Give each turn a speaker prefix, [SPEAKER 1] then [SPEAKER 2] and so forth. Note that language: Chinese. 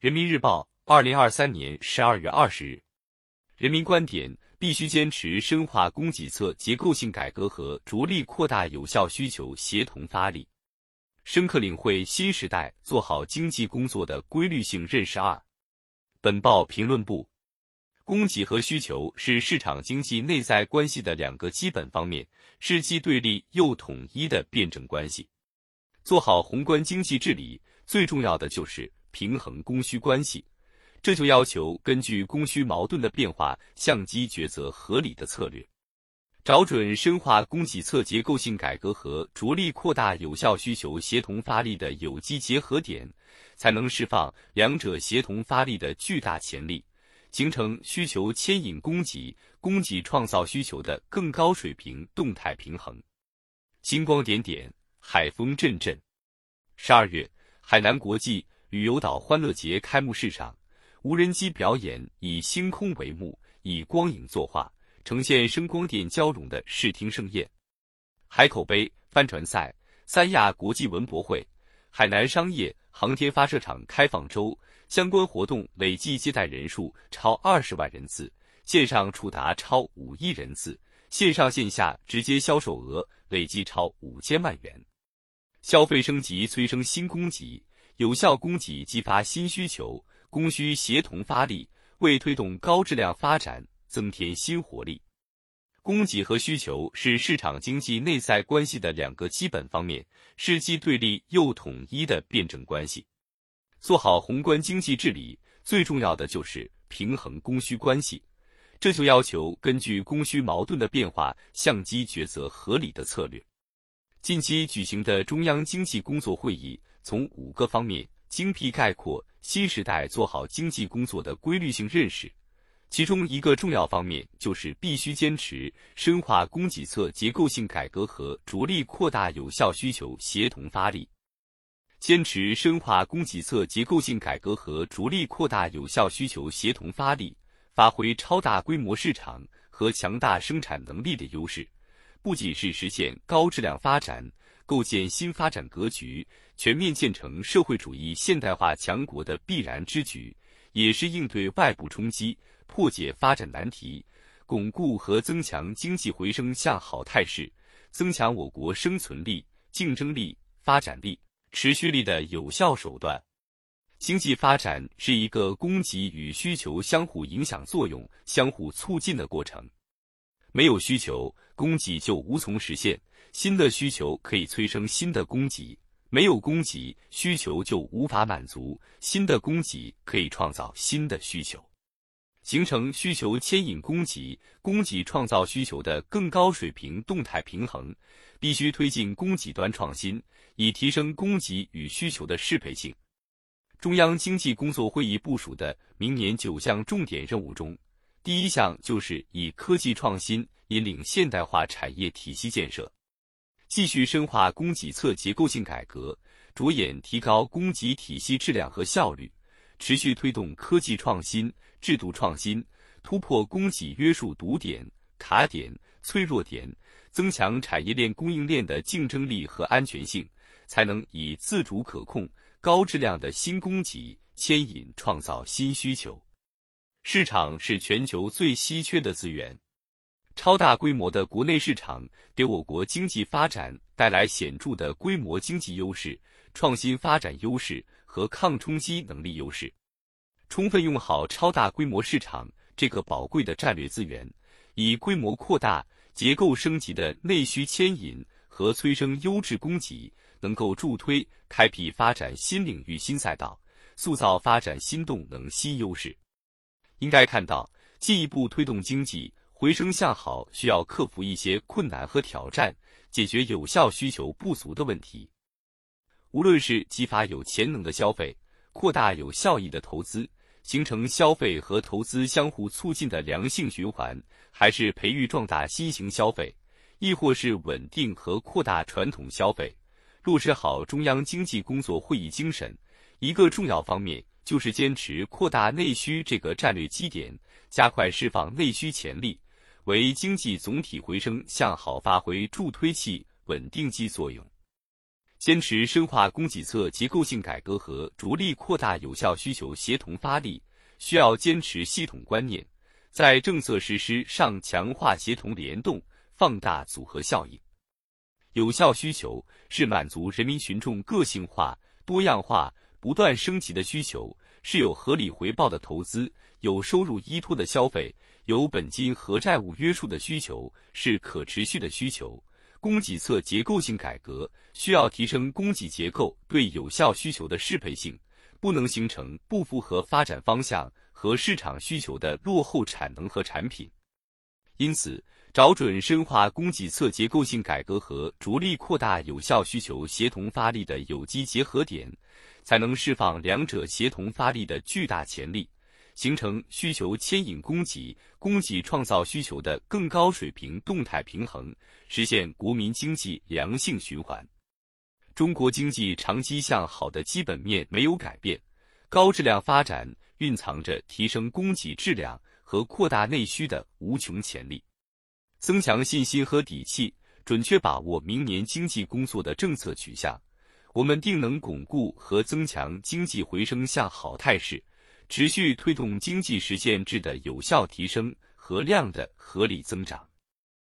[SPEAKER 1] 人民日报，二零二三年十二月二十日。人民观点：必须坚持深化供给侧结构性改革和着力扩大有效需求协同发力，深刻领会新时代做好经济工作的规律性认识。二，本报评论部。供给和需求是市场经济内在关系的两个基本方面，是既对立又统一的辩证关系。做好宏观经济治理，最重要的就是平衡供需关系，这就要求根据供需矛盾的变化，相机抉择合理的策略，找准深化供给侧结构性改革和着力扩大有效需求协同发力的有机结合点，才能释放两者协同发力的巨大潜力。形成需求牵引供给、供给创造需求的更高水平动态平衡。星光点点，海风阵阵。十二月，海南国际旅游岛欢乐节开幕式上，无人机表演以星空为幕，以光影作画，呈现声光电交融的视听盛宴。海口杯帆船赛、三亚国际文博会、海南商业航天发射场开放周。相关活动累计接待人数超二十万人次，线上触达超五亿人次，线上线下直接销售额累计超五千万元。消费升级催生新供给，有效供给激发新需求，供需协同发力，为推动高质量发展增添新活力。供给和需求是市场经济内在关系的两个基本方面，是既对立又统一的辩证关系。做好宏观经济治理，最重要的就是平衡供需关系，这就要求根据供需矛盾的变化，相机抉择合理的策略。近期举行的中央经济工作会议，从五个方面精辟概括新时代做好经济工作的规律性认识。其中一个重要方面就是必须坚持深化供给侧结构性改革和着力扩大有效需求协同发力。坚持深化供给侧结构性改革和着力扩大有效需求协同发力，发挥超大规模市场和强大生产能力的优势，不仅是实现高质量发展、构建新发展格局、全面建成社会主义现代化强国的必然之举，也是应对外部冲击、破解发展难题、巩固和增强经济回升向好态势、增强我国生存力、竞争力、发展力。持续力的有效手段。经济发展是一个供给与需求相互影响作用、相互促进的过程。没有需求，供给就无从实现；新的需求可以催生新的供给；没有供给，需求就无法满足；新的供给可以创造新的需求，形成需求牵引供给、供给创造需求的更高水平动态平衡。必须推进供给端创新，以提升供给与需求的适配性。中央经济工作会议部署的明年九项重点任务中，第一项就是以科技创新引领现代化产业体系建设，继续深化供给侧结构性改革，着眼提高供给体系质量和效率，持续推动科技创新、制度创新，突破供给约束堵点、卡点、脆弱点。增强产业链供应链的竞争力和安全性，才能以自主可控、高质量的新供给牵引创造新需求。市场是全球最稀缺的资源，超大规模的国内市场给我国经济发展带来显著的规模经济优势、创新发展优势和抗冲击能力优势。充分用好超大规模市场这个宝贵的战略资源，以规模扩大。结构升级的内需牵引和催生优质供给，能够助推开辟发展新领域新赛道，塑造发展新动能新优势。应该看到，进一步推动经济回升向好，需要克服一些困难和挑战，解决有效需求不足的问题。无论是激发有潜能的消费，扩大有效益的投资。形成消费和投资相互促进的良性循环，还是培育壮大新型消费，亦或是稳定和扩大传统消费，落实好中央经济工作会议精神，一个重要方面就是坚持扩大内需这个战略基点，加快释放内需潜力，为经济总体回升向好发挥助推器、稳定剂作用。坚持深化供给侧结构性改革和着力扩大有效需求协同发力，需要坚持系统观念，在政策实施上强化协同联动，放大组合效应。有效需求是满足人民群众个性化、多样化、不断升级的需求，是有合理回报的投资、有收入依托的消费、有本金和债务约束的需求，是可持续的需求。供给侧结构性改革需要提升供给结构对有效需求的适配性，不能形成不符合发展方向和市场需求的落后产能和产品。因此，找准深化供给侧结构性改革和着力扩大有效需求协同发力的有机结合点，才能释放两者协同发力的巨大潜力。形成需求牵引供给、供给创造需求的更高水平动态平衡，实现国民经济良性循环。中国经济长期向好的基本面没有改变，高质量发展蕴藏着提升供给质量和扩大内需的无穷潜力。增强信心和底气，准确把握明年经济工作的政策取向，我们定能巩固和增强经济回升向好态势。持续推动经济实现质的有效提升和量的合理增长。